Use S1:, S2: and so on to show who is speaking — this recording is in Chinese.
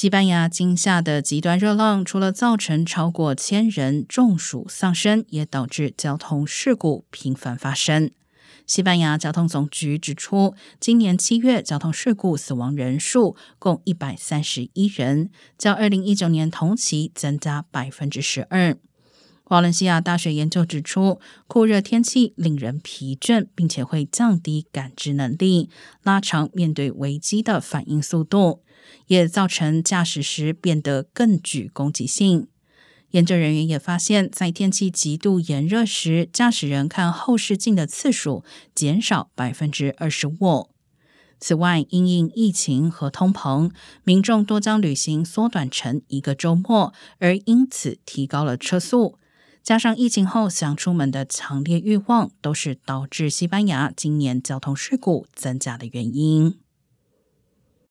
S1: 西班牙今夏的极端热浪，除了造成超过千人中暑丧生，也导致交通事故频繁发生。西班牙交通总局指出，今年七月交通事故死亡人数共一百三十一人，较二零一九年同期增加百分之十二。瓦伦西亚大学研究指出，酷热天气令人疲倦，并且会降低感知能力，拉长面对危机的反应速度，也造成驾驶时变得更具攻击性。研究人员也发现，在天气极度炎热时，驾驶人看后视镜的次数减少百分之二十五。此外，因应疫情和通膨，民众多将旅行缩短成一个周末，而因此提高了车速。加上疫情后想出门的强烈欲望，都是导致西班牙今年交通事故增加的原因。